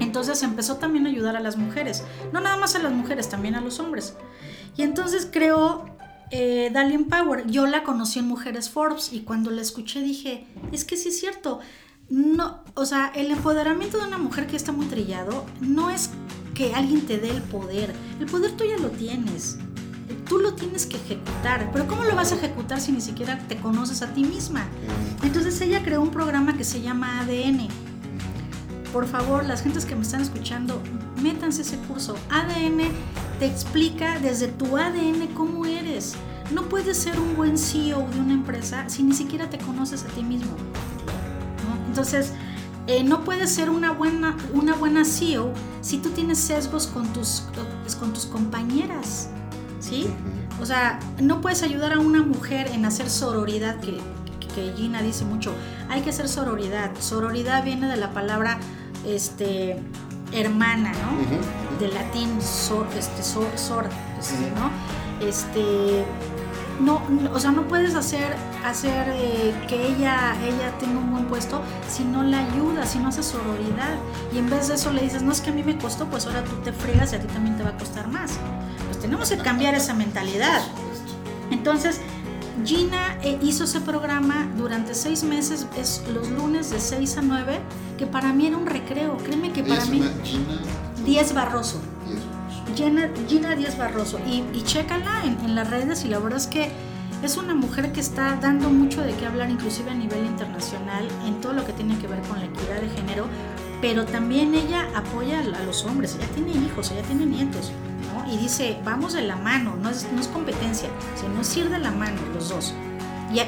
Entonces empezó también a ayudar a las mujeres. No nada más a las mujeres, también a los hombres. Y entonces creó eh, Dalian Power. Yo la conocí en Mujeres Forbes y cuando la escuché dije, es que sí es cierto. No, o sea, el empoderamiento de una mujer que está muy trillado no es que alguien te dé el poder. El poder tú ya lo tienes. Tú lo tienes que ejecutar. Pero ¿cómo lo vas a ejecutar si ni siquiera te conoces a ti misma? Entonces ella creó un programa que se llama ADN. Por favor, las gentes que me están escuchando, métanse ese curso. ADN te explica desde tu ADN cómo eres. No puedes ser un buen CEO de una empresa si ni siquiera te conoces a ti mismo. Entonces, eh, no puedes ser una buena, una buena CEO si tú tienes sesgos con tus, con tus compañeras. ¿Sí? O sea, no puedes ayudar a una mujer en hacer sororidad, que, que Gina dice mucho. Hay que hacer sororidad. Sororidad viene de la palabra este, hermana, ¿no? Ujú. De latín, sor, este, sor, sor, este, ¿no? Este, no, no, o sea, no puedes hacer, hacer eh, que ella, ella tenga un buen puesto si no la ayudas, si no haces sororidad. Y en vez de eso le dices, no es que a mí me costó, pues ahora tú te fregas y a ti también te va a costar más. Pues tenemos que cambiar esa mentalidad. Entonces, Gina eh, hizo ese programa durante seis meses, es los lunes de 6 a 9, que para mí era un recreo. Créeme que para mí, llama Gina 10 Barroso. Gina, Gina Díaz Barroso. Y, y chécala en, las redes y la verdad es que es una mujer que está dando mucho de qué hablar, inclusive a nivel internacional, en todo lo que tiene que ver con la equidad de género, pero también ella apoya a los hombres, ella tiene hijos, ella tiene nietos. Y dice, vamos de la mano, no es, no competencia, sino es ir de la mano los dos.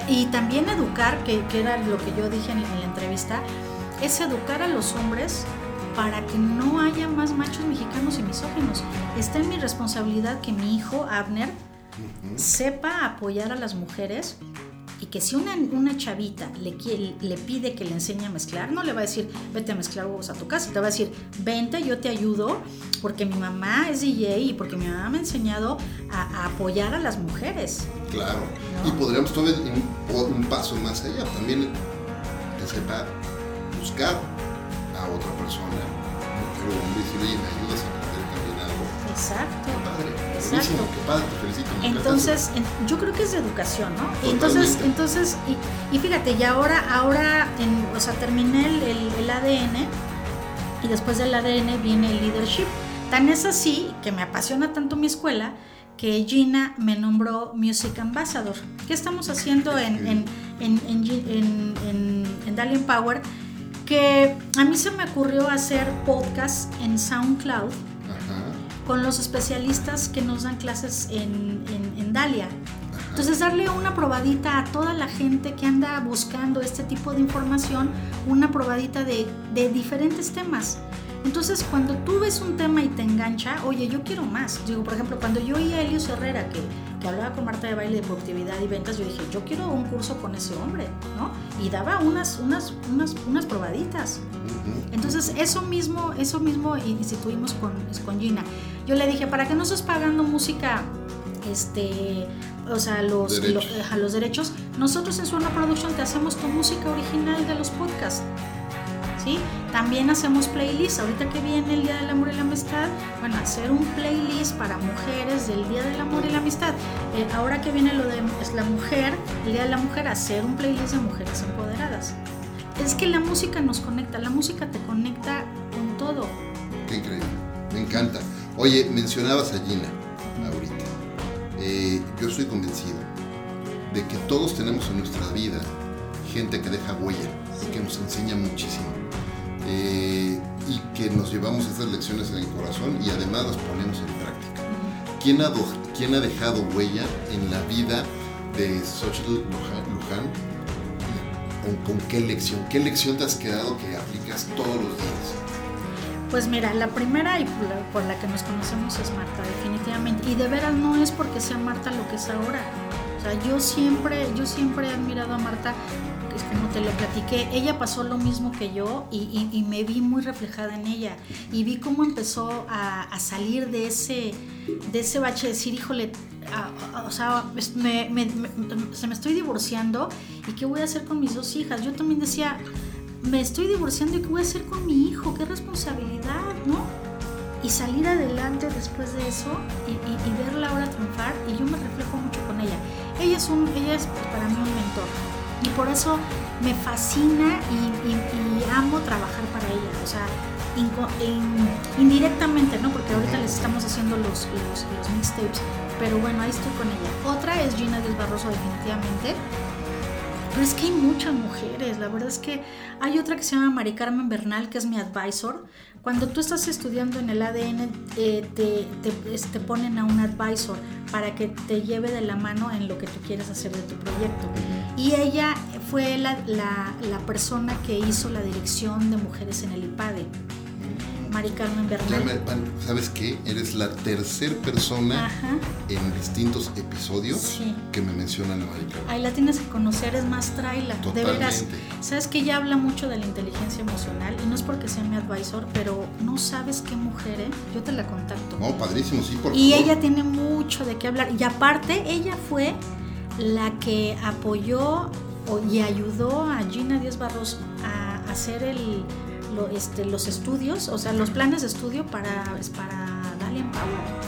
Y, también educar, que, que era lo que yo dije en, en la entrevista, es educar a los hombres para que no haya más machos mexicanos y misóginos. Está en mi responsabilidad que mi hijo, Abner, sepa apoyar a las mujeres y que si una, una chavita le, quiere- le pide que le enseñe a mezclar, no le va a decir, vete a mezclar huevos a tu casa, te va a decir, vente, yo te ayudo, porque mi mamá es DJ y porque mi mamá me ha enseñado a, a apoyar a las mujeres. Claro. ¿No? Y podríamos ir un, un paso más allá. También que sepa buscar persona, y ayudas a aprender. Exacto. Qué padre. Exacto. Buenísimo, qué padre, te felicito. me encanta Entonces, en- yo creo que es de educación, ¿no? Entonces, entonces y, y fíjate, y ahora, ahora, en, o sea, terminé el, el- el ADN y después del ADN viene el leadership. Tan es así que me apasiona tanto mi escuela que Gina me nombró Music Ambassador. ¿Qué estamos haciendo en, en, en, en- en Dalian Power? Que a mí se me ocurrió hacer podcast en SoundCloud Ajá. con los especialistas que nos dan clases en, en- en Dalia. Entonces darle una probadita a toda la gente que anda buscando este tipo de información, una probadita de, de diferentes temas. Entonces cuando tú ves un tema y te engancha, oye, yo quiero más. Digo, por ejemplo, cuando yo oí a Elios Herrera que, que hablaba con Marta de baile de productividad y ventas, yo dije, yo quiero un curso con ese hombre, ¿no? Y daba unas, unas, unas, unas probaditas. Entonces, eso mismo, eso mismo instituimos con, con Gina. Yo le dije, para que no estés pagando música, este, o sea, los, Derechos. lo- a los derechos, nosotros en Suena Production te hacemos tu música original de los podcasts. ¿Sí? También hacemos playlists. Ahorita que viene el Día del Amor y la Amistad, bueno, hacer un playlist para mujeres del Día del Amor y la Amistad. Eh, ahora que viene lo de es la mujer, el Día de la Mujer, hacer un playlist de mujeres empoderadas. Es que la música nos conecta, la música te conecta con todo. Qué increíble. Me encanta. Oye, mencionabas a Gina ahorita. Eh, yo estoy convencido de que todos tenemos en nuestra vida gente que deja huella y que nos enseña muchísimo. Eh, y que nos llevamos estas lecciones en el corazón y además las ponemos en práctica. ¿Quién ha, quién ha dejado huella en la vida de Xochitl Luján? con, qué lección? ¿Qué lección te has quedado que aplicas todos los días? Pues mira, la primera y por la, que nos conocemos es Marta, definitivamente. Y de veras no es porque sea Marta lo que es ahora. O sea, yo siempre, yo siempre he admirado a Marta, como te lo platiqué, ella pasó lo mismo que yo y, me vi muy reflejada en ella. Y vi cómo empezó a, salir de ese, de ese bache, de decir, híjole, o sea, me, se me estoy divorciando y qué voy a hacer con mis dos hijas. Yo también decía, me estoy divorciando y qué voy a hacer con mi hijo, qué responsabilidad, ¿no? Y salir adelante después de eso y, verla ahora triunfar y yo me reflejo mucho con ella. Ella es, un, ella es para mí un mentor y por eso me fascina y, amo trabajar para ella, o sea, indirectamente, ¿no? Porque ahorita les estamos haciendo los, los, los mixtapes, pero bueno, ahí estoy con ella. Otra es Gina Del Barroso definitivamente pero es que hay muchas mujeres, la verdad es que hay otra que se llama Mari Carmen Bernal, que es mi advisor. Cuando tú estás estudiando en el ADN, eh, te, te, ponen a un advisor para que te lleve de la mano en lo que tú quieres hacer de tu proyecto. Y ella fue la, la, la persona que hizo la dirección de mujeres en el IPADE. Mari Carmen Bernal. ¿Sabes qué? Eres la tercera persona en distintos episodios que me mencionan a Mari Carmen. Ahí la tienes que conocer, es más traila. De veras. Sabes que ella habla mucho de la inteligencia emocional y no es porque sea mi advisor, pero no sabes qué mujer, ¿eh? Yo te la contacto. No, padrísimo, sí, por Y ella tiene mucho de qué hablar. Y aparte, ella fue la que apoyó y ayudó a Gina Díaz Barros a hacer el este, los estudios, o sea, los planes de estudio para, para Dalian Power.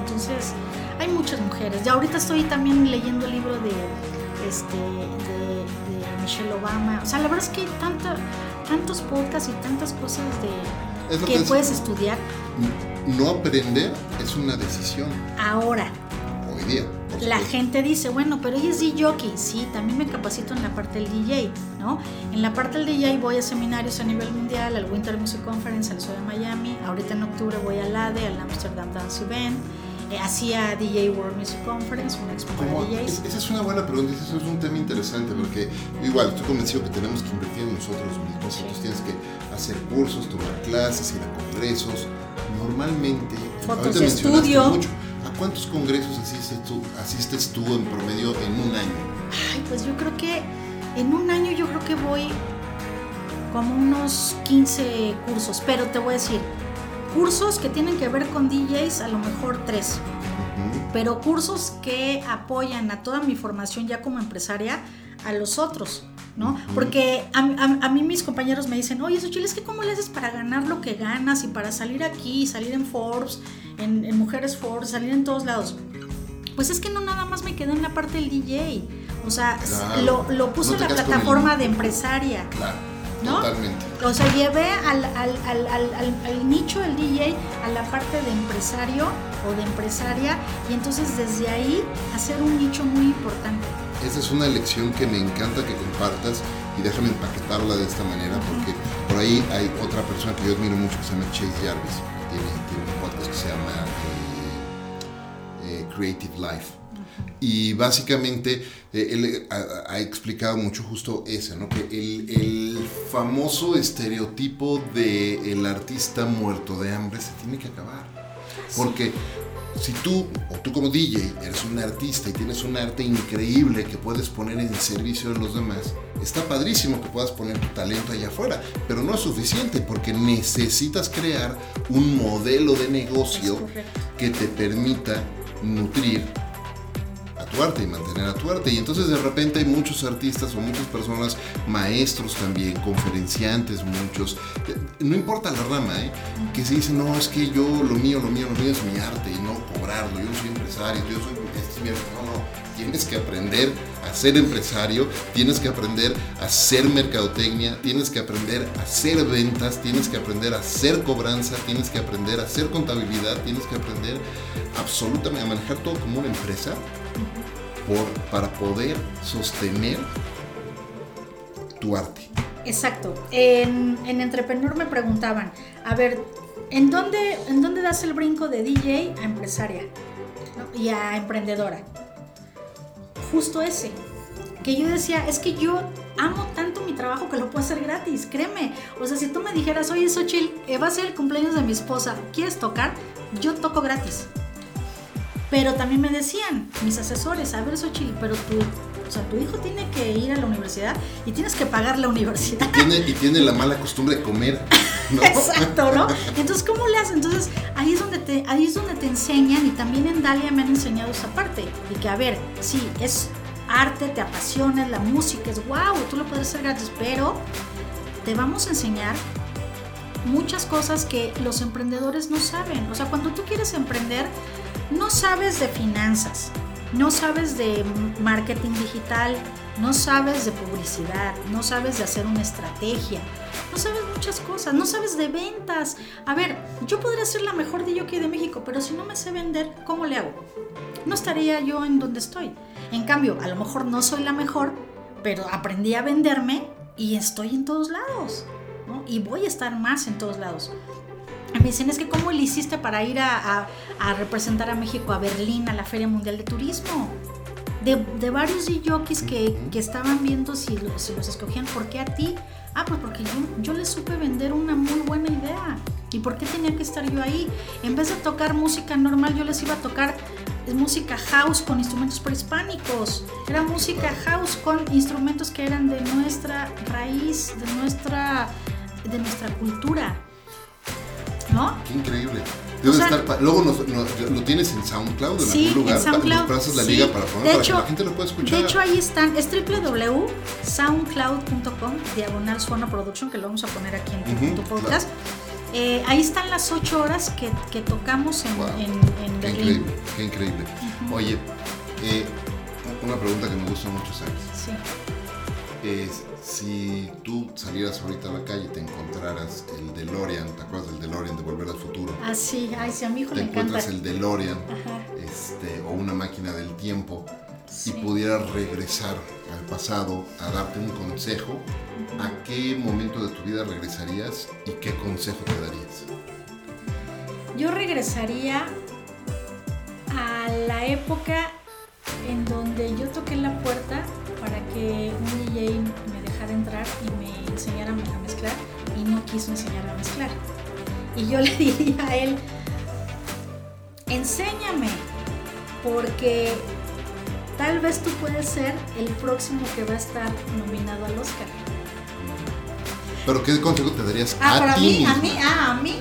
Entonces, hay muchas mujeres. Ya ahorita estoy también leyendo el libro de, este, de, Michelle Obama. O sea, la verdad es que hay tanta, tantos podcasts y tantas cosas de, que, puedes estudiar. No aprender es una decisión. Ahora. Hoy día. La gente dice, bueno, pero ella es DJ. Sí, también me capacito en la parte del DJ, ¿no? En la parte del DJ voy a seminarios a nivel mundial, al Winter Music Conference, al Sol de Miami. Ahorita en octubre voy al ADE, al Amsterdam Dance Event. Eh, hacía DJ World Music Conference, una expo de DJs. Esa es una buena pregunta, ese es un tema interesante porque igual estoy convencido que tenemos que invertir en nosotros mismos, entonces tienes que hacer cursos, tomar clases, ir a congresos. Normalmente, fotos de estudio. ¿A cuántos congresos asistes tú, asistes tú en promedio en un año? Ay, pues yo creo que en un año yo creo que voy como unos 15 cursos, pero te voy a decir, cursos que tienen que ver con DJs, a lo mejor tres. Pero cursos que apoyan a toda mi formación ya como empresaria a los otros. ¿No? Porque a, mí mis compañeros me dicen, oye, Xochitl, es que cómo le haces para ganar lo que ganas y para salir aquí, salir en Forbes, en, Mujeres Forbes, salir en todos lados. Pues es que no nada más me quedé en la parte del DJ. O sea, lo, lo puso en la plataforma de empresaria. Claro. ¿no? Totalmente. O sea, llevé al, al, al, al, nicho del DJ a la parte de empresario o de empresaria y entonces desde ahí hacer un nicho muy importante. Esa es una lección que me encanta que compartas y déjame empaquetarla de esta manera porque por ahí hay otra persona que yo admiro mucho que se llama Chase Jarvis. Tiene, tiene un podcast que se llama eh, eh, Creative Life. Y básicamente eh, él ha, explicado mucho justo eso, ¿no? que el, el famoso estereotipo del el artista muerto de hambre se tiene que acabar. Porque si tú, o tú como DJ, eres un artista y tienes un arte increíble que puedes poner en servicio de los demás, está padrísimo que puedas poner tu talento allá afuera, pero no es suficiente porque necesitas crear un modelo de negocio que te permita nutrir tu arte y mantener a tu arte. Y entonces de repente hay muchos artistas o muchas personas, maestros también, conferenciantes, muchos, eh, no importa la rama, ¿eh? que se dicen, no, es que yo lo mío, lo mío, lo mío es mi arte y no cobrarlo, yo soy empresario, yo soy... Este no, no, tienes que aprender a ser empresario, tienes que aprender a hacer mercadotecnia, tienes que aprender a hacer ventas, tienes que aprender a hacer cobranza, tienes que aprender a hacer contabilidad, tienes que aprender absolutamente a manejar todo como una empresa por, para poder sostener tu arte. Exacto. En, en Entrepreneur me preguntaban, a ver, ¿en dónde, ¿en dónde das el brinco de DJ a empresaria y a emprendedora? Justo ese. Que yo decía, es que yo amo tanto trabajo que lo puedo hacer gratis, créeme. O sea, si tú me dijeras, oye, Xochitl, eh, va a ser el cumpleaños de mi esposa, ¿quieres tocar? Yo toco gratis. Pero también me decían mis asesores, a ver, Xochitl, pero tú, o sea, tu hijo tiene que ir a la universidad y tienes que pagar la universidad. Y tiene, y tiene la mala costumbre de comer. ¿no? (laughs) Exacto, ¿no? Entonces, ¿cómo le haces? Entonces, ahí es donde te, ahí es donde te enseñan y también en Dalia me han enseñado esa parte. Y que, a ver, sí, es arte, te apasiona, la música, es wow, tú lo puedes hacer gratis, pero te vamos a enseñar muchas cosas que los emprendedores no saben. O sea, cuando tú quieres emprender, no sabes de finanzas, no sabes de marketing digital, no sabes de publicidad, no sabes de hacer una estrategia, no sabes muchas cosas, no sabes de ventas. A ver, yo podría ser la mejor de de México, pero si no me sé vender, ¿cómo le hago? No estaría yo en donde estoy. En cambio, a lo mejor no soy la mejor, pero aprendí a venderme y estoy en todos lados. Y voy a estar más en todos lados. Me dicen, es que ¿cómo le hiciste para ir a, representar a México a Berlín, a la Feria Mundial de Turismo? De, varios jockeys que, que estaban viendo si, si los escogían, ¿por qué a ti? Ah, pues porque yo, yo les supe vender una muy buena idea. ¿Y por qué tenía que estar yo ahí? En vez de tocar música normal, yo les iba a tocar música house con instrumentos prehispánicos. Era música house con instrumentos que eran de nuestra raíz, de nuestra, de nuestra cultura. ¿No? Qué increíble. Debe estar luego lo tienes en SoundCloud en sí, algún lugar. En SoundCloud, la sí. liga para, poner, para que la gente lo pueda escuchar. De hecho, ahí están. Es www.soundcloud.com diagonal Suona Production, que lo vamos a poner aquí en tu, podcast. Eh, ahí están las ocho horas que, que tocamos en, en, en qué Berlín. Increíble, qué increíble. Oye, eh, una pregunta que me gusta mucho, ¿sabes? Sí. Es, si tú salieras ahorita a la calle y te encontraras el DeLorean, ¿te acuerdas del DeLorean de Volver al Futuro? Ah, sí, ay, sí, a mi hijo te encanta. encuentras el DeLorean este, o una máquina del tiempo y pudieras regresar al pasado a darte un consejo, ¿a qué momento de tu vida regresarías y qué consejo te darías? Yo regresaría a la época en donde yo toqué la puerta para que un DJ entrar y me enseñara a mezclar y no quiso enseñarme a mezclar. Y yo (laughs) le diría a él, enséñame, porque tal vez tú puedes ser el próximo que va a estar nominado al Oscar. ¿Pero qué consejo te darías ah, a para ti mí, a mí, ah, a mí.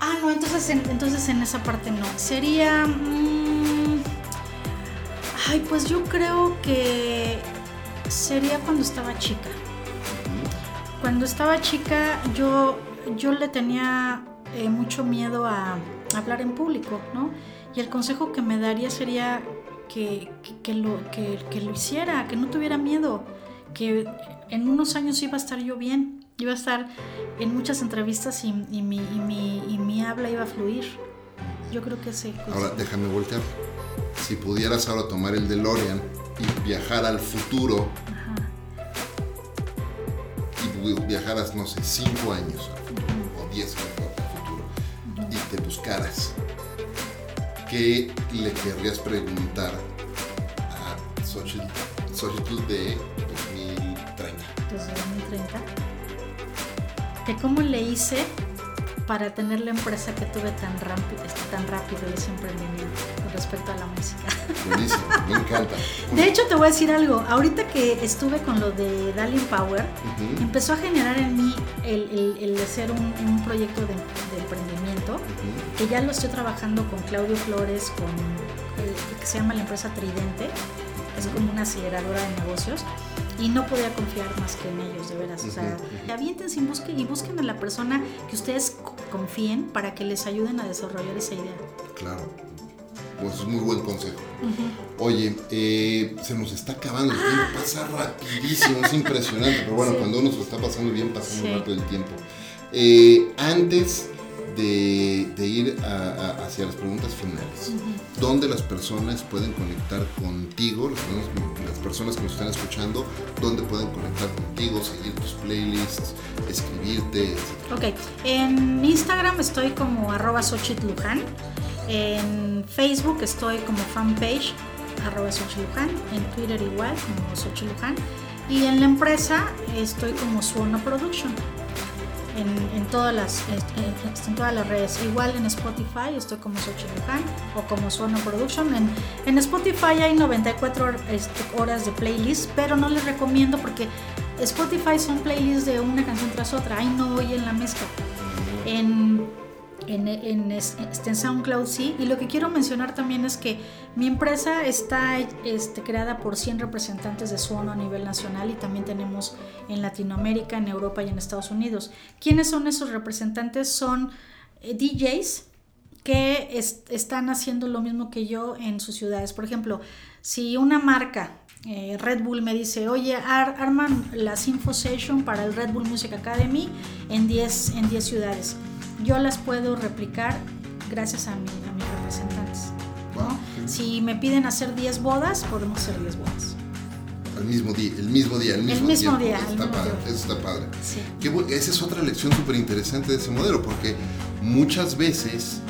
Ah, no, entonces en, entonces en esa parte no. Sería... mmm, ay, pues yo creo que sería cuando estaba chica. Cuando estaba chica yo, yo le tenía eh, mucho miedo a hablar en público, ¿no? Y el consejo que me daría sería que, que, que lo, que, que lo hiciera, que no tuviera miedo, que en unos años iba a estar yo bien, iba a estar en muchas entrevistas y, y, mi, y, mi, y mi habla iba a fluir. Yo creo que sí. Ahora déjame voltear. Si pudieras ahora tomar el DeLorean viajar al futuro. Y viajaras, no sé, 5 años al futuro o 10 años al futuro y te buscaras, ¿qué le querrías preguntar a Xochitl de 2030? Desde 2030. Que cómo le hice para tener la empresa que tuve tan rápido, tan rápido ese emprendimiento respecto a la música. Buenísimo, (laughs) me encanta. De hecho, te voy a decir algo. Ahorita que estuve con lo de Darling Power, uh -huh. empezó a generar en mí el, el, el hacer un, un proyecto de, de emprendimiento, uh -huh. que ya lo estoy trabajando con Claudio Flores, con el, que se llama la empresa Tridente, es como una aceleradora de negocios y no podía confiar más que en ellos, de veras. O sea, aviéntense y busquen, y busquen a la persona que ustedes confíen para que les ayuden a desarrollar esa idea. Claro. Pues es muy buen consejo. Uh -huh. Oye, eh, se nos está acabando el tiempo, pasa rapidísimo, es impresionante, pero bueno, sí. cuando uno se lo está pasando bien, pasa muy sí. rápido el tiempo. Eh, antes de, de ir a, a, hacia las preguntas finales, uh -huh. ¿dónde las personas pueden conectar contigo? Las personas, las personas, que nos están escuchando, ¿dónde pueden conectar contigo, seguir tus playlists, escribirte? Etc. Ok, en Instagram estoy como arroba Luján. En Facebook estoy como fanpage arroba Luján. En Twitter igual como Luján. Y en la empresa estoy como Suono Production. En, todas las, en, todas las redes. Igual en Spotify estoy como Xochitl Luján o como Suono Production. En, en Spotify hay 94 este, horas de playlist, pero no les recomiendo porque Spotify son playlists de una canción tras otra. Ahí no oyen la mezcla. En en, en, este, en, SoundCloud sí. Y lo que quiero mencionar también es que mi empresa está este, creada por 100 representantes de Suono a nivel nacional y también tenemos en Latinoamérica, en Europa y en Estados Unidos. ¿Quiénes son esos representantes? Son eh, DJs que están haciendo lo mismo que yo en sus ciudades. Por ejemplo, si una marca eh, Red Bull me dice, oye, arman la Info Session para el Red Bull Music Academy en 10 en 10 ciudades yo las puedo replicar gracias a, mi, a mis representantes. Si me piden hacer 10 bodas, podemos hacer 10 bodas. Al mismo día, el mismo día, el mismo, el mismo día. Eso, está, padre, eso está padre. Sí. esa es otra lección súper interesante de ese modelo, porque muchas veces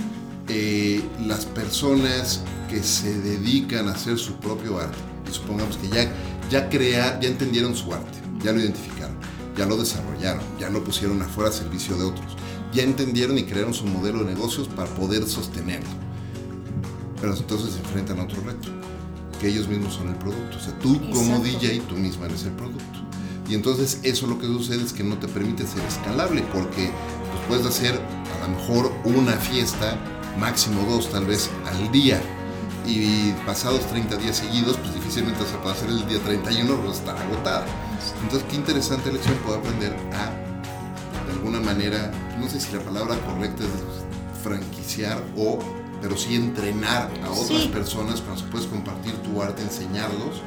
eh, las personas que se dedican a hacer su propio arte, y supongamos que ya, ya, crea, ya entendieron su arte, ya lo identificaron, ya lo desarrollaron, ya lo pusieron afuera a servicio de otros ya entendieron y crearon su modelo de negocios para poder sostenerlo. Pero entonces se enfrentan a otro reto, que ellos mismos son el producto. O sea, tú como DJ, tú misma eres el producto. Y entonces eso lo que sucede es que no te permite ser escalable, porque pues, puedes hacer a lo mejor una fiesta, máximo dos tal vez al día, y pasados 30 días seguidos, pues difícilmente se puede hacer el día 31, pues estar agotada. Entonces, qué interesante lección puedo aprender a, alguna manera, no sé si la palabra correcta es franquiciar o, pero sí entrenar a otras personas con las que puedes compartir tu arte, enseñarlos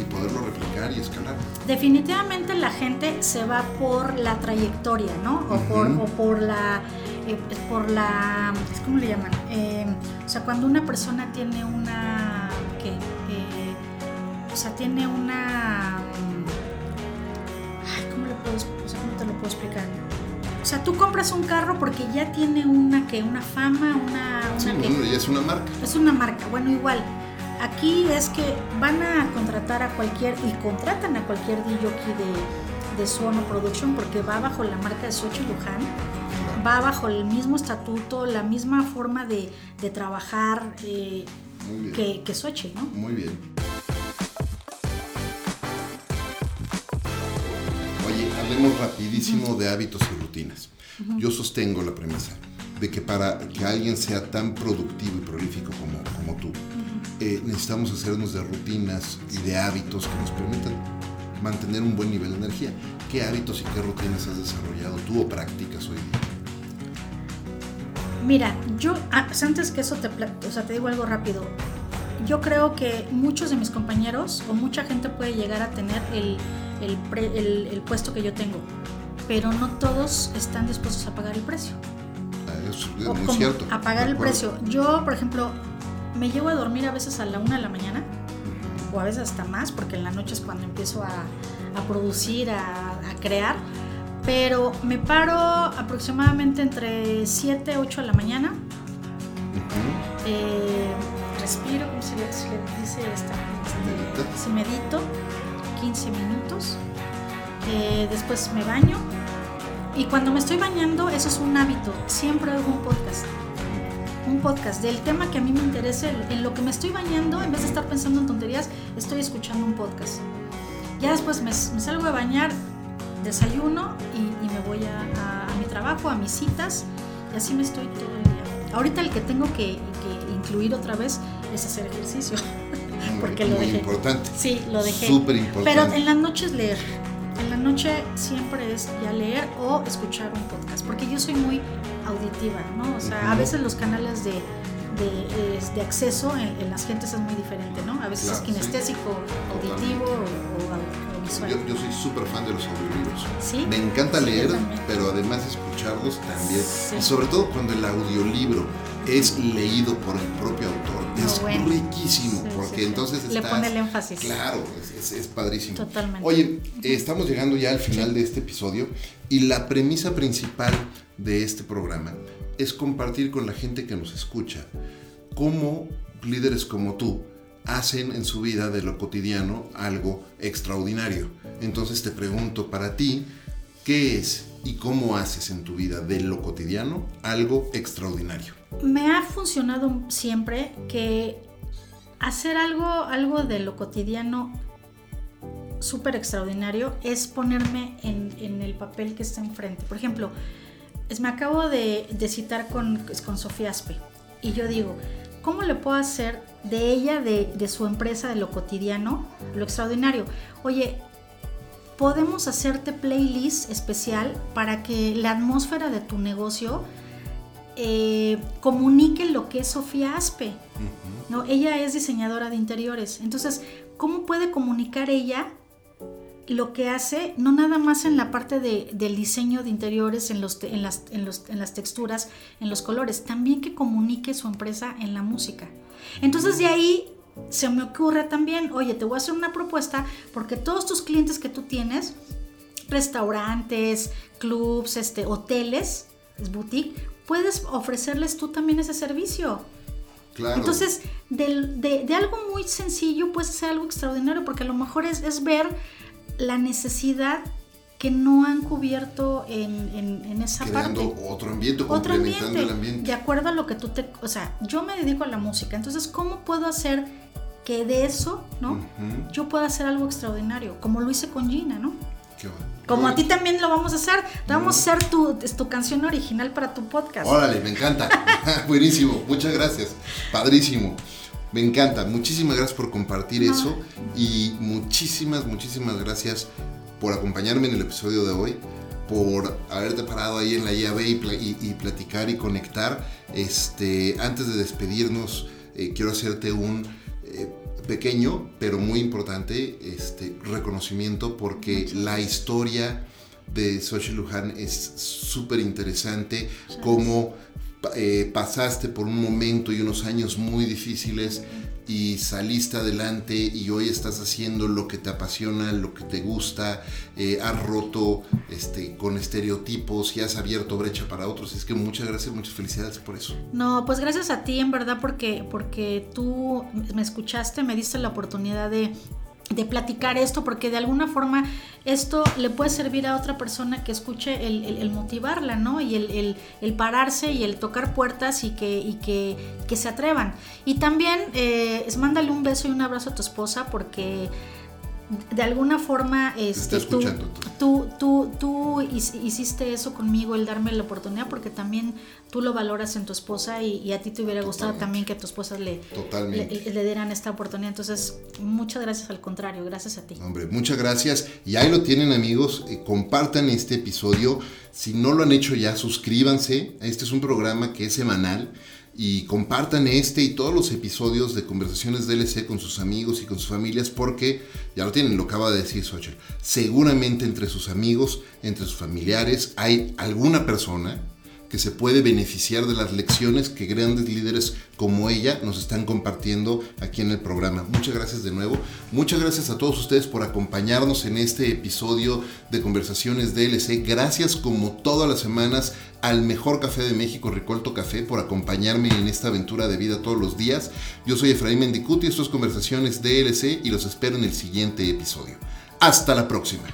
y poderlo replicar y escalar. Definitivamente la gente se va por la trayectoria, ¿no? O, por, o por la... Eh, por la... ¿Cómo le llaman? Eh, o sea, cuando una persona tiene una... ¿Qué? Eh, o sea, tiene una... ¿Cómo, le puedo, o sea, ¿Cómo te lo puedo explicar? O sea, tú compras un carro porque ya tiene una que una fama, una, sí, bueno, ya es una marca. Es una marca. Bueno, igual. Aquí es que van a contratar a cualquier y contratan a cualquier DJ de, de Suono Production porque va bajo la marca de Sochi Luján, va bajo el mismo estatuto, la misma forma de, de trabajar eh, que, que Sochi, ¿no? Muy bien. Hablemos rapidísimo de hábitos y rutinas. Yo sostengo la premisa de que para que alguien sea tan productivo y prolífico como, como tú, eh, necesitamos hacernos de rutinas y de hábitos que nos permitan mantener un buen nivel de energía. ¿Qué hábitos y qué rutinas has desarrollado tú o practicas hoy día? Mira, yo ah, pues antes que eso te, o sea, te digo algo rápido. Yo creo que muchos de mis compañeros o mucha gente puede llegar a tener el, el, el, puesto que yo tengo, pero no todos están dispuestos a pagar el precio. Ah, es, muy cierto. A pagar el precio. Yo, por ejemplo, me llevo a dormir a veces a la una de la mañana, o a veces hasta más, porque en la noche es cuando empiezo a, a producir, a, a, crear, pero me paro aproximadamente entre 7, 8 de la mañana. Eh, respiro, como se le, dice esta, este, si medito 15 minutos. Eh, después me baño. Y cuando me estoy bañando, eso es un hábito. Siempre hago un podcast. Un podcast del tema que a mí me interese. En lo que me estoy bañando, en vez de estar pensando en tonterías, estoy escuchando un podcast. Ya después me, salgo de bañar, desayuno y, me voy a, mi trabajo, a mis citas. Y así me estoy todo el día. Ahorita el que tengo que, que incluir otra vez es hacer ejercicio. (laughs) porque lo dejé. importante. Sí, lo dejé. Súper importante. Pero en la noche es leer. En la noche siempre es ya leer o escuchar un podcast, porque yo soy muy auditiva, ¿no? O sea, a veces los canales de, de, acceso en, las gentes es muy diferente, ¿no? A veces es kinestésico, auditivo o, visual. Yo, soy súper fan de los audiolibros. ¿Sí? Me encanta leer, pero además escucharlos también. Y sobre todo cuando el audiolibro es leído por el propio autor. es riquísimo, porque entonces Le pone el énfasis. Claro, es, padrísimo. Totalmente. Oye, estamos llegando ya al final de este episodio y la premisa principal de este programa es compartir con la gente que nos escucha cómo líderes como tú hacen en su vida de lo cotidiano algo extraordinario Entonces te pregunto para ti, ¿qué es y cómo haces en tu vida de lo cotidiano algo extraordinario? Me ha funcionado siempre que hacer algo, algo de lo cotidiano súper extraordinario es ponerme en, el papel que está enfrente. Por ejemplo, es, me acabo de, citar con, con Sofía Aspe y yo digo, ¿cómo le puedo hacer de ella, de, de su empresa, de lo cotidiano, lo extraordinario? Oye, podemos hacerte playlist especial para que la atmósfera de tu negocio eh, comunique lo que es Sofía Aspe. ¿no? Ella es diseñadora de interiores. Entonces, ¿cómo puede comunicar ella lo que hace, no nada más en la parte de, del diseño de interiores, en, los, en, las, en, los, en las texturas, en los colores, también que comunique su empresa en la música? Entonces, de ahí se me ocurre también, oye, te voy a hacer una propuesta porque todos tus clientes que tú tienes, restaurantes, clubs, este, hoteles, es boutique, puedes ofrecerles tú también ese servicio. Claro. Entonces, de, de, algo muy sencillo puede ser algo extraordinario, porque a lo mejor es, es ver la necesidad que no han cubierto en, en, esa Creando parte. otro ambiente, otro complementando el ambiente. De acuerdo a lo que tú te... O sea, yo me dedico a la música, entonces, ¿cómo puedo hacer que de eso, ¿no? Yo pueda hacer algo extraordinario, como lo hice con Gina, ¿no? Qué bueno. Como a ti también lo vamos a hacer, vamos a hacer tu, tu canción original para tu podcast. Órale, me encanta. (laughs) (laughs) Buenísimo, muchas gracias. Padrísimo. Me encanta. Muchísimas gracias por compartir eso y muchísimas, muchísimas gracias por acompañarme en el episodio de hoy, por haberte parado ahí en la llave y, platicar y conectar. Este, antes de despedirnos, eh, quiero hacerte un pequeño, pero muy importante, este, reconocimiento porque la historia de Xochitl Luján es súper interesante, como eh, pasaste por un momento y unos años muy difíciles y saliste adelante y hoy estás haciendo lo que te apasiona, lo que te gusta, eh, has roto este, con estereotipos y has abierto brecha para otros. Es que muchas gracias, muchas felicidades por eso. No, pues gracias a ti en verdad porque, porque tú me escuchaste, me diste la oportunidad de de platicar esto, porque de alguna forma esto le puede servir a otra persona que escuche el, motivarla, ¿no? Y el, pararse y el tocar puertas y que, y que, que se atrevan. Y también eh, mándale un beso y un abrazo a tu esposa porque de alguna forma este, tú, tú, tú, tú, hiciste eso conmigo, el darme la oportunidad, porque también tú lo valoras en tu esposa y, a ti te hubiera gustado también que a tu esposa le, le, dieran esta oportunidad. Entonces, muchas gracias al contrario, gracias a ti. Hombre, muchas gracias. Y ahí lo tienen amigos, eh, compartan este episodio. Si no lo han hecho ya, suscríbanse. Este es un programa que es semanal y compartan este y todos los episodios de Conversaciones DLC con sus amigos y con sus familias porque, ya lo tienen, lo acaba de decir Xochitl, seguramente entre sus amigos, entre sus familiares hay alguna persona que se puede beneficiar de las lecciones que grandes líderes como ella nos están compartiendo aquí en el programa. Muchas gracias de nuevo. Muchas gracias a todos ustedes por acompañarnos en este episodio de Conversaciones DLC. Gracias como todas las semanas al mejor café de México, Ricolto Café, por acompañarme en esta aventura de vida todos los días. Yo soy Efraín Mendicuti, esto es Conversaciones DLC y los espero en el siguiente episodio. Hasta la próxima.